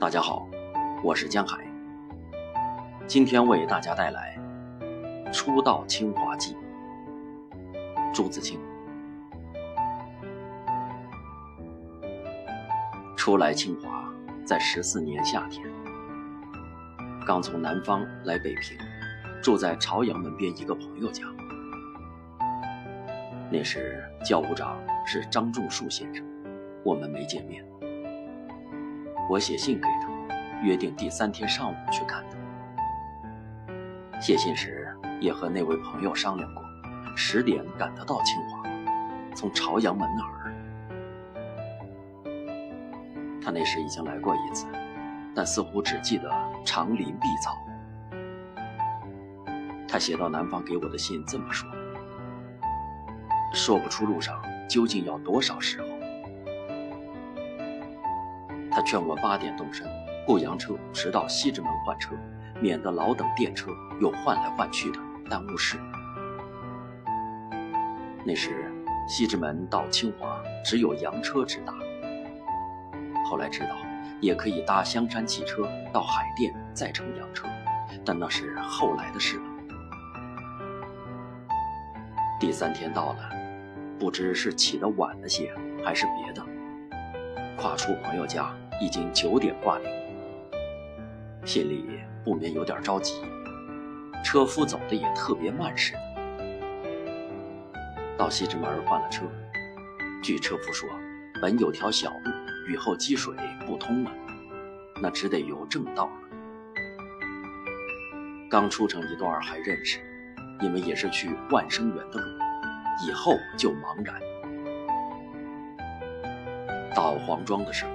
大家好，我是江海。今天为大家带来《初到清华记》。朱自清。初来清华，在十四年夏天，刚从南方来北平，住在朝阳门边一个朋友家。那时教务长是张仲树先生，我们没见面。我写信给他，约定第三天上午去看他。写信时也和那位朋友商量过，十点赶得到清华，从朝阳门那儿。他那时已经来过一次，但似乎只记得长林碧草。他写到南方给我的信这么说，说不出路上究竟要多少时候。劝我八点动身，雇洋车直到西直门换车，免得老等电车又换来换去的耽误事。那时西直门到清华只有洋车直达，后来知道也可以搭香山汽车到海淀再乘洋车，但那是后来的事了。第三天到了，不知是起得晚了些，还是别的。跨出朋友家，已经九点挂铃，心里不免有点着急。车夫走的也特别慢似的。到西直门换了车，据车夫说，本有条小路，雨后积水不通了，那只得由正道了。刚出城一段还认识，因为也是去万生园的路，以后就茫然。到黄庄的时候，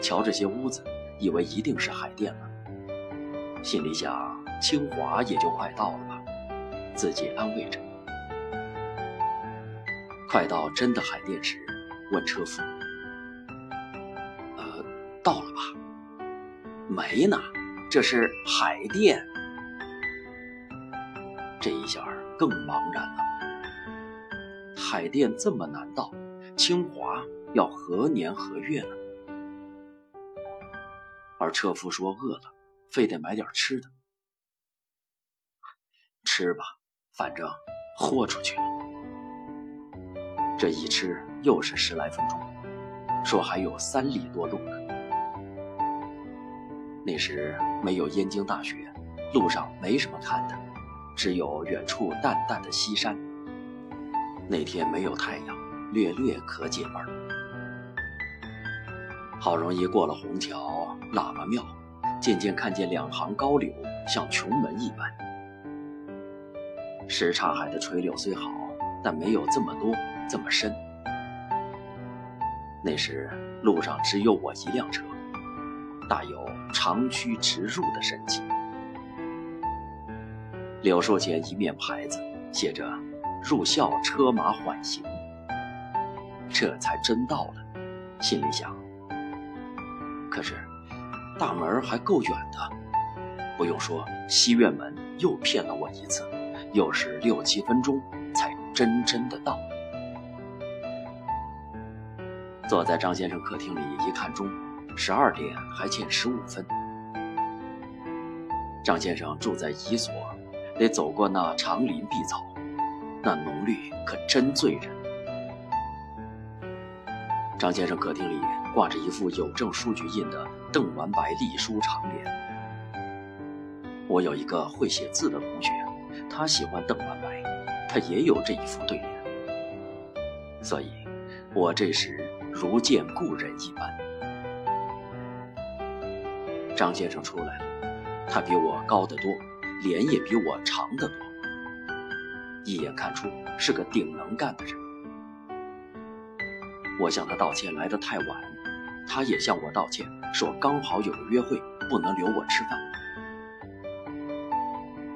瞧这些屋子，以为一定是海淀了。心里想，清华也就快到了吧，自己安慰着。快到真的海淀时，问车夫：“呃，到了吧？”“没呢，这是海淀。”这一下更茫然了。海淀这么难到，清华。要何年何月呢？而车夫说饿了，非得买点吃的。吃吧，反正豁出去了。这一吃又是十来分钟，说还有三里多路呢。那时没有燕京大学，路上没什么看的，只有远处淡淡的西山。那天没有太阳，略略可解闷。好容易过了虹桥、喇嘛庙，渐渐看见两行高柳，像琼门一般。什刹海的垂柳虽好，但没有这么多、这么深。那时路上只有我一辆车，大有长驱直入的神气。柳树前一面牌子写着“入校车马缓行”，这才真到了。心里想。可是，大门还够远的。不用说，西院门又骗了我一次，又是六七分钟才真真的到。坐在张先生客厅里一看钟，十二点还欠十五分。张先生住在宜所，得走过那长林碧草，那浓绿可真醉人。张先生客厅里挂着一副邮政书局印的邓完白隶书长联。我有一个会写字的同学，他喜欢邓完白，他也有这一副对联。所以，我这时如见故人一般。张先生出来了，他比我高得多，脸也比我长得多，一眼看出是个顶能干的人。我向他道歉来得太晚，他也向我道歉，说刚好有个约会，不能留我吃饭。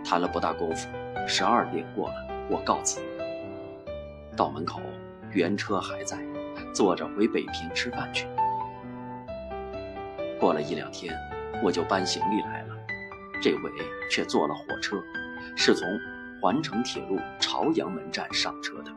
谈了不大功夫，十二点过了，我告辞。到门口，原车还在，坐着回北平吃饭去。过了一两天，我就搬行李来了，这回却坐了火车，是从环城铁路朝阳门站上车的。